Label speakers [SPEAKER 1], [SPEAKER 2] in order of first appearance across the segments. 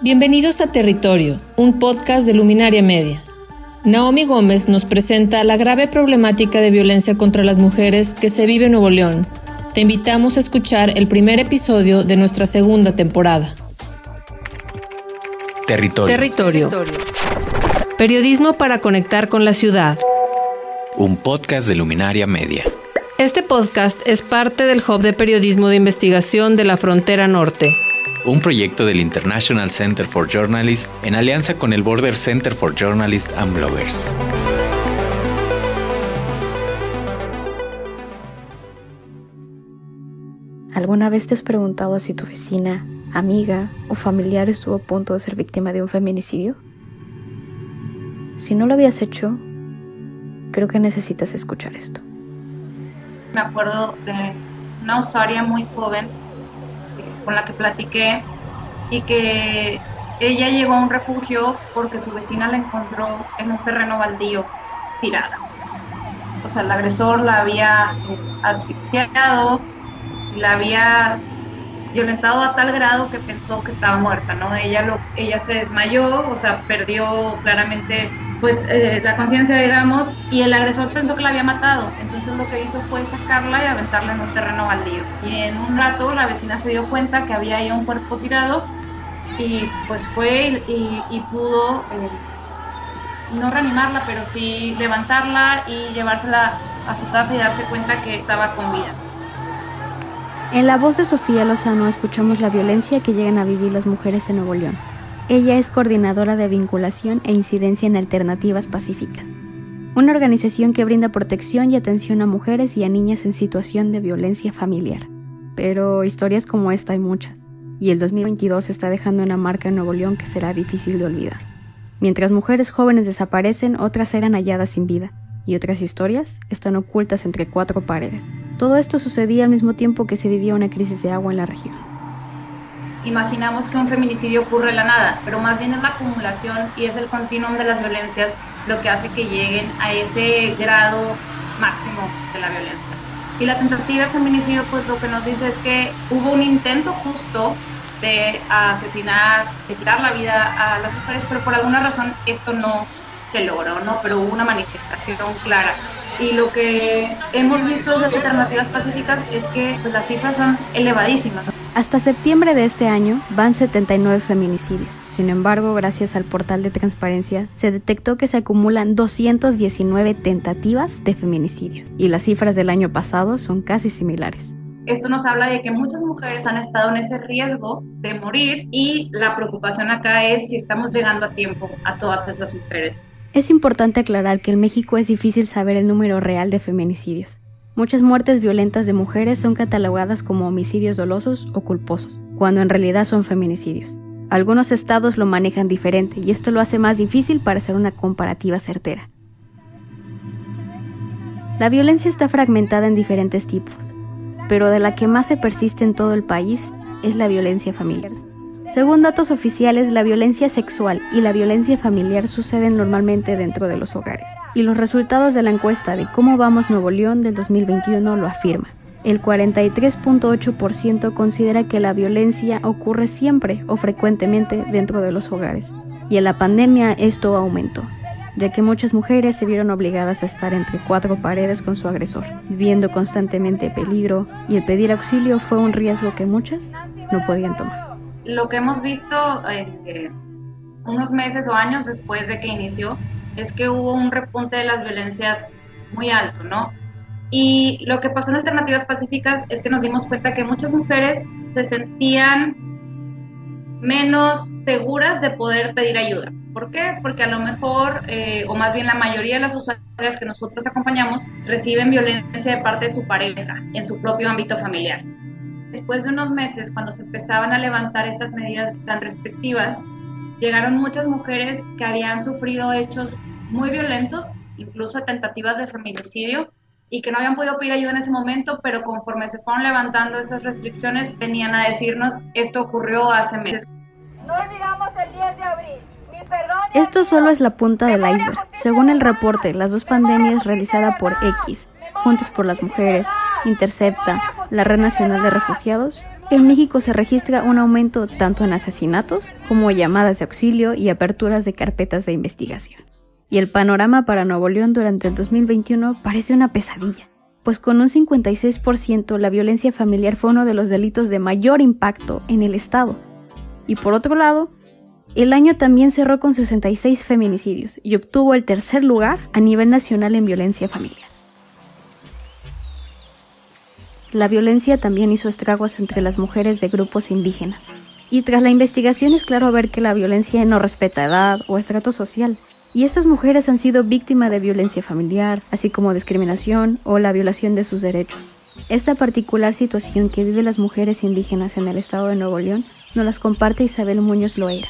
[SPEAKER 1] Bienvenidos a Territorio, un podcast de Luminaria Media. Naomi Gómez nos presenta la grave problemática de violencia contra las mujeres que se vive en Nuevo León. Te invitamos a escuchar el primer episodio de nuestra segunda temporada.
[SPEAKER 2] Territorio.
[SPEAKER 1] Territorio. Periodismo para conectar con la ciudad.
[SPEAKER 2] Un podcast de Luminaria Media.
[SPEAKER 1] Este podcast es parte del Hub de Periodismo de Investigación de la Frontera Norte,
[SPEAKER 2] un proyecto del International Center for Journalists en alianza con el Border Center for Journalists and Bloggers.
[SPEAKER 3] ¿Alguna vez te has preguntado si tu vecina, amiga o familiar estuvo a punto de ser víctima de un feminicidio? Si no lo habías hecho, creo que necesitas escuchar esto.
[SPEAKER 4] Me acuerdo de una usuaria muy joven con la que platiqué y que ella llegó a un refugio porque su vecina la encontró en un terreno baldío tirada. O sea, el agresor la había asfixiado, la había violentado a tal grado que pensó que estaba muerta, ¿no? Ella, lo, ella se desmayó, o sea, perdió claramente pues eh, la conciencia, digamos, y el agresor pensó que la había matado. Entonces lo que hizo fue sacarla y aventarla en un terreno baldío. Y en un rato la vecina se dio cuenta que había ahí un cuerpo tirado y pues fue y, pudo eh, no reanimarla, pero sí levantarla y llevársela a su casa y darse cuenta que estaba con vida.
[SPEAKER 3] En la voz de Sofía Lozano escuchamos la violencia que llegan a vivir las mujeres en Nuevo León. Ella es coordinadora de vinculación e incidencia en alternativas pacíficas, una organización que brinda protección y atención a mujeres y a niñas en situación de violencia familiar. Pero historias como esta hay muchas, y el 2022 está dejando una marca en Nuevo León que será difícil de olvidar. Mientras mujeres jóvenes desaparecen, otras eran halladas sin vida, y otras historias están ocultas entre cuatro paredes. Todo esto sucedía al mismo tiempo que se vivía una crisis de agua en la región
[SPEAKER 4] imaginamos que un feminicidio ocurre en la nada, pero más bien es la acumulación y es el continuum de las violencias lo que hace que lleguen a ese grado máximo de la violencia. Y la tentativa de feminicidio, pues lo que nos dice es que hubo un intento justo de asesinar, de quitar la vida a las mujeres, pero por alguna razón esto no se logró, ¿no? Pero hubo una manifestación clara. Y lo que hemos visto desde alternativas pacíficas es que pues, las cifras son elevadísimas.
[SPEAKER 3] Hasta septiembre de este año van 79 feminicidios. Sin embargo, gracias al portal de transparencia, se detectó que se acumulan 219 tentativas de feminicidios. Y las cifras del año pasado son casi similares.
[SPEAKER 4] Esto nos habla de que muchas mujeres han estado en ese riesgo de morir y la preocupación acá es si estamos llegando a tiempo a todas esas mujeres.
[SPEAKER 3] Es importante aclarar que en México es difícil saber el número real de feminicidios. Muchas muertes violentas de mujeres son catalogadas como homicidios dolosos o culposos, cuando en realidad son feminicidios. Algunos estados lo manejan diferente y esto lo hace más difícil para hacer una comparativa certera. La violencia está fragmentada en diferentes tipos, pero de la que más se persiste en todo el país es la violencia familiar. Según datos oficiales, la violencia sexual y la violencia familiar suceden normalmente dentro de los hogares. Y los resultados de la encuesta de cómo vamos Nuevo León del 2021 lo afirman. El 43.8% considera que la violencia ocurre siempre o frecuentemente dentro de los hogares. Y en la pandemia esto aumentó, ya que muchas mujeres se vieron obligadas a estar entre cuatro paredes con su agresor, viviendo constantemente peligro, y el pedir auxilio fue un riesgo que muchas no podían tomar
[SPEAKER 4] lo que hemos visto eh, unos meses o años después de que inició es que hubo un repunte de las violencias muy alto, ¿no? Y lo que pasó en Alternativas Pacíficas es que nos dimos cuenta que muchas mujeres se sentían menos seguras de poder pedir ayuda. ¿Por qué? Porque a lo mejor, eh, o más bien la mayoría de las usuarias que nosotros acompañamos, reciben violencia de parte de su pareja en su propio ámbito familiar. Después de unos meses, cuando se empezaban a levantar estas medidas tan restrictivas, llegaron muchas mujeres que habían sufrido hechos muy violentos, incluso tentativas de feminicidio, y que no habían podido pedir ayuda en ese momento, pero conforme se fueron levantando estas restricciones, venían a decirnos, esto ocurrió hace meses.
[SPEAKER 3] No olvidamos el 10 de abril. Esto solo es la punta del iceberg. Según el reporte, las dos pandemias realizada por X, Juntos por las Mujeres, Intercepta, la Red Nacional de Refugiados, En México se registra un aumento tanto en asesinatos como llamadas de auxilio y aperturas de carpetas de investigación. Y el panorama para Nuevo León durante el 2021 parece una pesadilla, pues con un 56% la violencia familiar fue uno de los delitos de mayor impacto en el Estado. Y por otro lado, el año también cerró con 66 feminicidios y obtuvo el tercer lugar a nivel nacional en violencia familiar. La violencia también hizo estragos entre las mujeres de grupos indígenas. Y tras la investigación es claro ver que la violencia no respeta edad o estrato social. Y estas mujeres han sido víctimas de violencia familiar, así como discriminación o la violación de sus derechos. Esta particular situación que viven las mujeres indígenas en el estado de Nuevo León nos las comparte Isabel Muñoz Loera,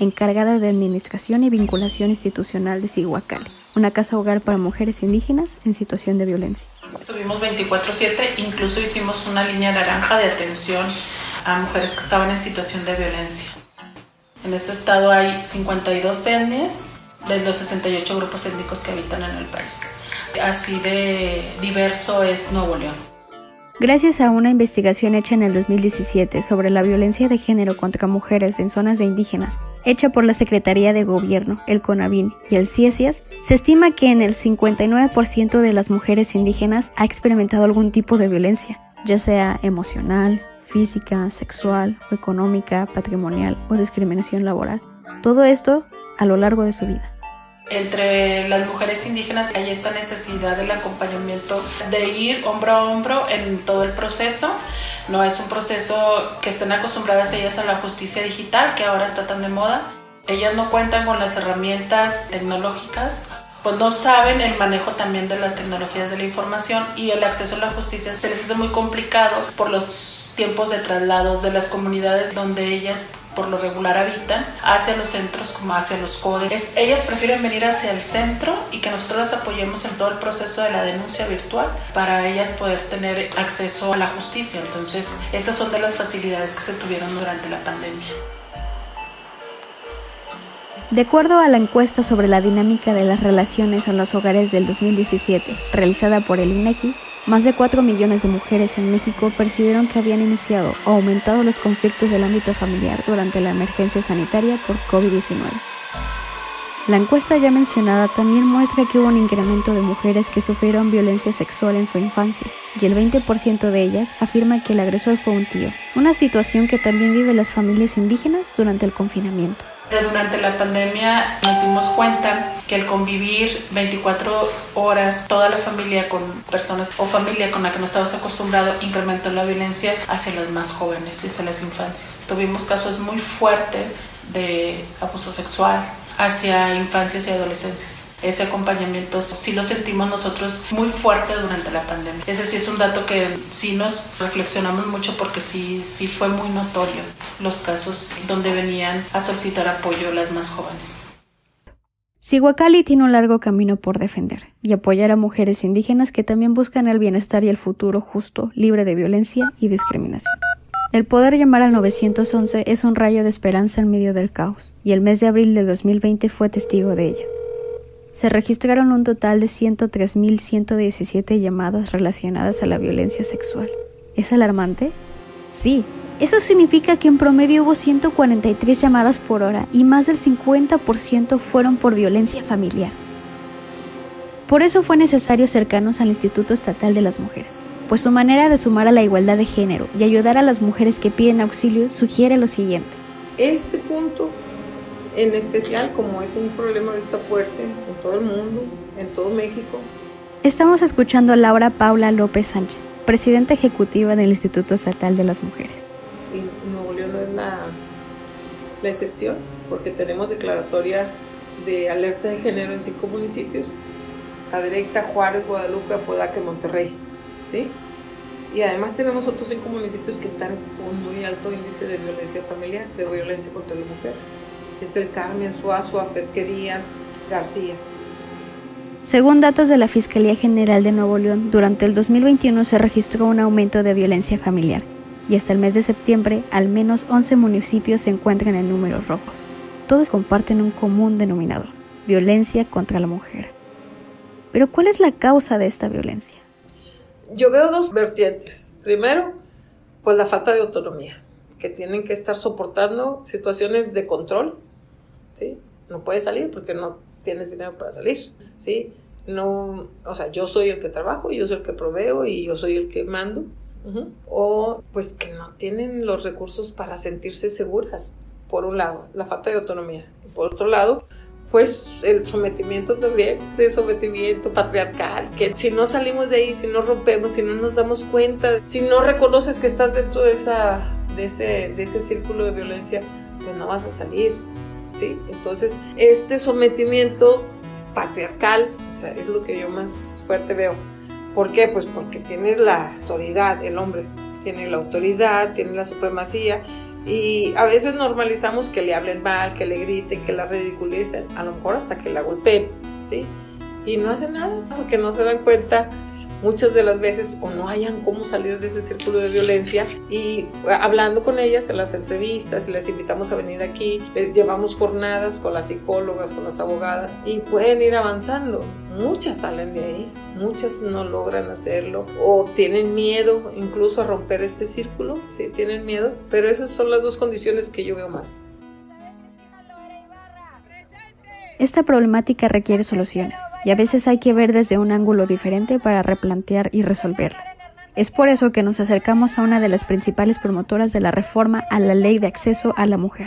[SPEAKER 3] encargada de Administración y Vinculación Institucional de Cihuacali una casa hogar para mujeres indígenas en situación de violencia.
[SPEAKER 5] Tuvimos 24/7, incluso hicimos una línea naranja de atención a mujeres que estaban en situación de violencia. En este estado hay 52 etnias de los 68 grupos étnicos que habitan en el país. Así de diverso es Nuevo León.
[SPEAKER 3] Gracias a una investigación hecha en el 2017 sobre la violencia de género contra mujeres en zonas de indígenas, hecha por la Secretaría de Gobierno, el CONAVIN y el CIESIAS, se estima que en el 59% de las mujeres indígenas ha experimentado algún tipo de violencia, ya sea emocional, física, sexual o económica, patrimonial o discriminación laboral. Todo esto a lo largo de su vida.
[SPEAKER 5] Entre las mujeres indígenas hay esta necesidad del acompañamiento de ir hombro a hombro en todo el proceso. No es un proceso que estén acostumbradas ellas a la justicia digital, que ahora está tan de moda. Ellas no cuentan con las herramientas tecnológicas, pues no saben el manejo también de las tecnologías de la información y el acceso a la justicia se les hace muy complicado por los tiempos de traslados de las comunidades donde ellas por lo regular habitan, hacia los centros como hacia los codes. ellas prefieren venir hacia el centro y que nosotros las apoyemos en todo el proceso de la denuncia virtual para ellas poder tener acceso a la justicia. Entonces, esas son de las facilidades que se tuvieron durante la pandemia.
[SPEAKER 3] De acuerdo a la encuesta sobre la dinámica de las relaciones en los hogares del 2017, realizada por el INEGI, más de 4 millones de mujeres en México percibieron que habían iniciado o aumentado los conflictos del ámbito familiar durante la emergencia sanitaria por COVID-19. La encuesta ya mencionada también muestra que hubo un incremento de mujeres que sufrieron violencia sexual en su infancia, y el 20% de ellas afirma que el agresor fue un tío, una situación que también viven las familias indígenas durante el confinamiento.
[SPEAKER 5] Pero durante la pandemia nos dimos cuenta que el convivir 24 horas, toda la familia con personas o familia con la que no estabas acostumbrado, incrementó la violencia hacia los más jóvenes y hacia las infancias. Tuvimos casos muy fuertes de abuso sexual hacia infancias y adolescencias ese acompañamiento sí lo sentimos nosotros muy fuerte durante la pandemia. Ese sí es un dato que sí nos reflexionamos mucho porque sí, sí fue muy notorio los casos donde venían a solicitar apoyo las más jóvenes.
[SPEAKER 3] Siguacali tiene un largo camino por defender y apoyar a mujeres indígenas que también buscan el bienestar y el futuro justo, libre de violencia y discriminación. El poder llamar al 911 es un rayo de esperanza en medio del caos, y el mes de abril de 2020 fue testigo de ello se registraron un total de 103.117 llamadas relacionadas a la violencia sexual. ¿Es alarmante? Sí. Eso significa que en promedio hubo 143 llamadas por hora y más del 50% fueron por violencia familiar. Por eso fue necesario acercarnos al Instituto Estatal de las Mujeres, pues su manera de sumar a la igualdad de género y ayudar a las mujeres que piden auxilio sugiere lo siguiente.
[SPEAKER 6] Este punto en especial como es un problema ahorita fuerte en todo el mundo, en todo México.
[SPEAKER 3] Estamos escuchando a Laura Paula López Sánchez, presidenta ejecutiva del Instituto Estatal de las Mujeres.
[SPEAKER 6] Y Nuevo León no es la, la excepción, porque tenemos declaratoria de alerta de género en cinco municipios, Adrecta, Juárez, Guadalupe, Apodaca y Monterrey, ¿sí? Y además tenemos otros cinco municipios que están con muy alto índice de violencia familiar, de violencia contra la mujer es el Carmen, Suazua, Pesquería, García.
[SPEAKER 3] Según datos de la Fiscalía General de Nuevo León, durante el 2021 se registró un aumento de violencia familiar y hasta el mes de septiembre al menos 11 municipios se encuentran en números rojos. Todos comparten un común denominador, violencia contra la mujer. Pero ¿cuál es la causa de esta violencia?
[SPEAKER 6] Yo veo dos vertientes. Primero, Pues la falta de autonomía, que tienen que estar soportando situaciones de control, ¿sí? No puedes salir porque no tienes dinero para salir, ¿sí? No, o sea, yo soy el que trabajo, yo soy el que proveo y yo soy el que mando. O pues que no tienen los recursos para sentirse seguras, por un lado, la falta de autonomía. Por otro lado, pues el sometimiento también, de sometimiento patriarcal, que si no salimos de ahí, si no rompemos, si no nos damos cuenta, si no reconoces que estás dentro de, esa, de, ese, de ese círculo de violencia, pues no vas a salir, ¿sí? Entonces, este sometimiento patriarcal, es lo que yo más fuerte veo. ¿Por qué? Pues porque tienes la autoridad, el hombre tiene la autoridad, tiene la supremacía, y a veces normalizamos que le hablen mal, que le griten, que la ridiculicen, a lo mejor hasta que la golpeen, ¿sí? Y no hacen nada porque no se dan cuenta muchas de las veces o no hayan cómo salir de ese círculo de violencia y hablando con ellas en las entrevistas les invitamos a venir aquí, les llevamos jornadas con las psicólogas, con las abogadas y pueden ir avanzando. Muchas salen de ahí, muchas no logran hacerlo o tienen miedo incluso a romper este círculo, sí, tienen miedo, pero esas son las dos condiciones que yo veo más.
[SPEAKER 3] Esta problemática requiere soluciones y a veces hay que ver desde un ángulo diferente para replantear y resolverlas. Es por eso que nos acercamos a una de las principales promotoras de la reforma a la Ley de Acceso a la Mujer,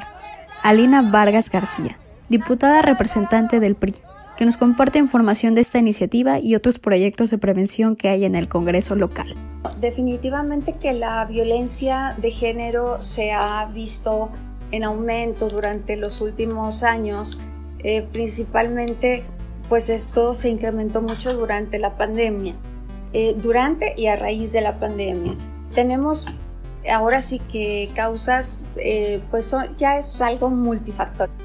[SPEAKER 3] Alina Vargas García, diputada representante del PRI, que nos comparte información de esta iniciativa y otros proyectos de prevención que hay en el Congreso local.
[SPEAKER 7] Definitivamente que la violencia de género se ha visto en aumento durante los últimos años eh, principalmente, pues esto se incrementó mucho durante la pandemia, eh, durante y a raíz de la pandemia. Tenemos ahora sí que causas, eh, pues ya es algo multifactorial.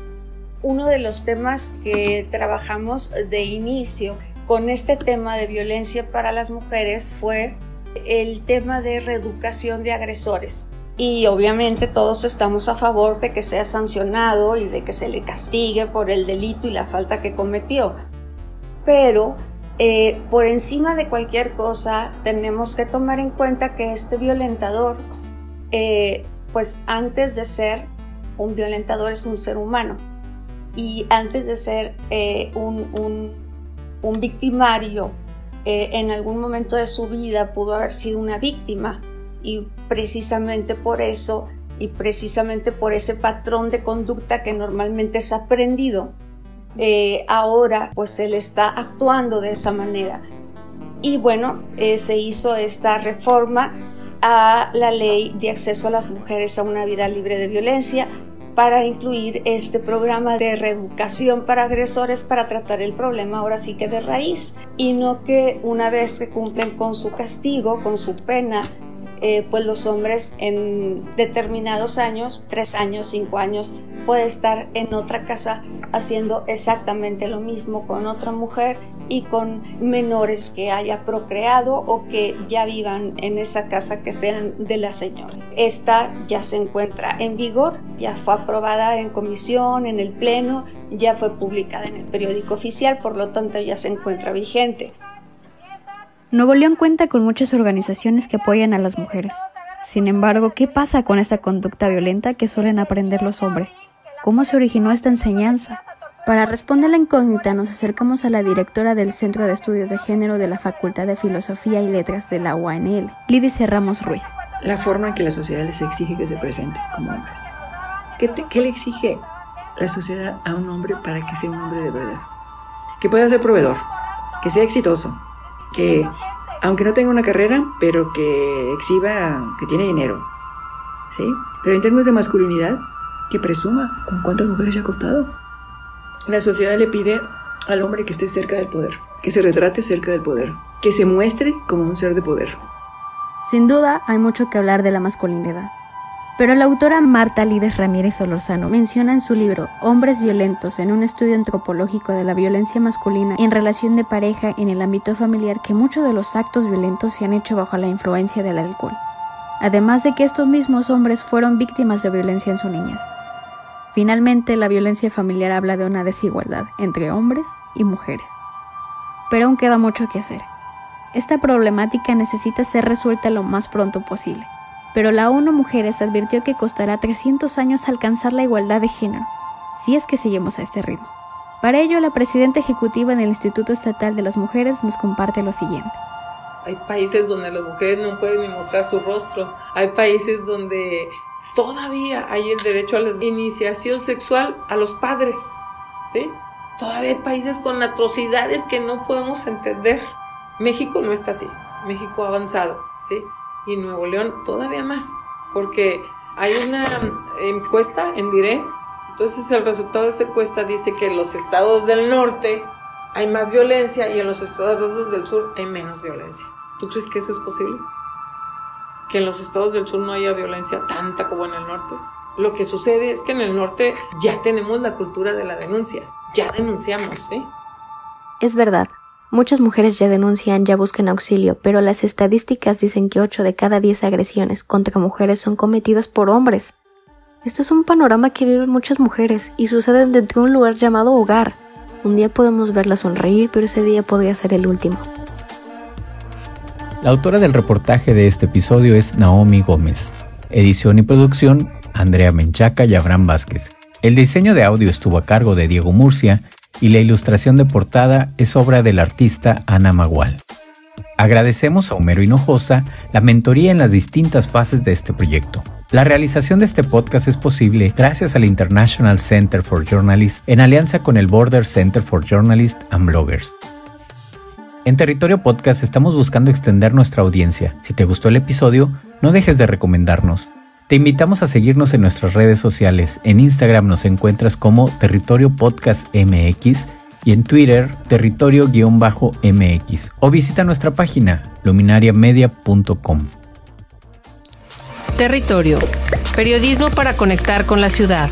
[SPEAKER 7] Uno de los temas que trabajamos de inicio con este tema de violencia para las mujeres fue el tema de reeducación de agresores y obviamente todos estamos a favor de que sea sancionado y de que se le castigue por el delito y la falta que cometió. Pero eh, por encima de cualquier cosa tenemos que tomar en cuenta que este violentador, eh, pues antes de ser un violentador es un ser humano y antes de ser eh, un, un, un, victimario, en algún momento de su vida pudo haber sido una víctima y precisamente por eso y precisamente por ese patrón de conducta que normalmente es aprendido, eh, ahora pues él está actuando de esa manera. Y bueno, eh, se hizo esta reforma a la ley de acceso a las mujeres a una vida libre de violencia para incluir este programa de reeducación para agresores para tratar el problema ahora sí que de raíz y no que una vez que cumplen con su castigo, con su pena, eh, pues los hombres en determinados años, tres años, cinco años, puede estar en otra casa haciendo exactamente lo mismo con otra mujer y con menores que haya procreado o que ya vivan en esa casa que sean de la señora. Esta ya se encuentra en vigor, ya fue aprobada en comisión, en el pleno, ya fue publicada en el periódico oficial, por lo tanto ya se encuentra vigente.
[SPEAKER 3] Nuevo León cuenta con muchas organizaciones que apoyan a las mujeres. Sin embargo, ¿qué pasa con esta conducta violenta que suelen aprender los hombres? ¿Cómo se originó esta enseñanza? Para responder la incógnita nos acercamos a la directora del Centro de Estudios de Género de la Facultad de Filosofía y Letras de la UANL, Lidice Ramos Ruiz.
[SPEAKER 8] La forma en que la sociedad les exige que se presente como hombres. ¿Qué, ¿Qué, le exige la sociedad a un hombre para que sea un hombre de verdad? Que pueda ser proveedor, que sea exitoso, que, aunque no tenga una carrera, pero que exhiba que tiene dinero. ¿Sí? Pero en términos de masculinidad, que presuma con cuántas mujeres se ha acostado. La sociedad le pide al hombre que esté cerca del poder, que se retrate cerca del poder, que se muestre como un ser de poder.
[SPEAKER 3] Sin duda, hay mucho que hablar de la masculinidad. Pero la autora Marta Lides Ramírez Solorzano menciona en su libro Hombres violentos en un estudio antropológico de la violencia masculina en relación de pareja en el ámbito familiar que muchos de los actos violentos se han hecho bajo la influencia del alcohol. Además de que estos mismos hombres fueron víctimas de violencia en su niñez. Finalmente, la violencia familiar habla de una desigualdad entre hombres y mujeres. Pero aún queda mucho que hacer. Esta problemática necesita ser resuelta lo más pronto posible pero la ONU Mujeres advirtió que costará 300 años alcanzar la igualdad de género, si es que seguimos a este ritmo. Para ello, la presidenta ejecutiva del Instituto Estatal de las Mujeres nos comparte lo siguiente.
[SPEAKER 6] Hay países donde las mujeres no pueden ni mostrar su rostro. Hay países donde todavía hay el derecho a la iniciación sexual a los padres. ¿Sí? Todavía hay países con atrocidades que no podemos entender. México no está así. México ha avanzado, ¿sí? Y Nuevo León todavía más, porque hay una encuesta en Diré, entonces el resultado de esa encuesta dice que en los estados del norte hay más violencia y en los estados del sur hay menos violencia. ¿Tú crees que eso es posible? Que en los estados del sur no haya violencia tanta como en el norte. Lo que sucede es que en el norte ya tenemos la cultura de la denuncia, ya denunciamos, ¿sí?
[SPEAKER 3] Es verdad, Muchas mujeres ya denuncian, ya buscan auxilio, pero las estadísticas dicen que 8 de cada 10 agresiones contra mujeres son cometidas por hombres. Esto es un panorama que viven muchas mujeres y suceden dentro de un lugar llamado hogar. Un día podemos verla sonreír, pero ese día podría ser el último.
[SPEAKER 2] La autora del reportaje de este episodio es Naomi Gómez. Edición y producción, Andrea Menchaca y Abraham Vázquez. El diseño de audio estuvo a cargo de Diego Murcia y la ilustración de portada es obra del artista Ana Magual. Agradecemos a Homero Hinojosa la mentoría en las distintas fases de este proyecto. La realización de este podcast es posible gracias al International Center for Journalists en alianza con el Border Center for Journalists and Bloggers. En Territorio Podcast estamos buscando extender nuestra audiencia. Si te gustó el episodio, no dejes de recomendarnos. Te invitamos a seguirnos en nuestras redes sociales. En Instagram nos encuentras como Territorio Podcast MX y en Twitter territorio-mx o visita nuestra página luminariamedia.com.
[SPEAKER 1] Territorio. Periodismo para conectar con la ciudad.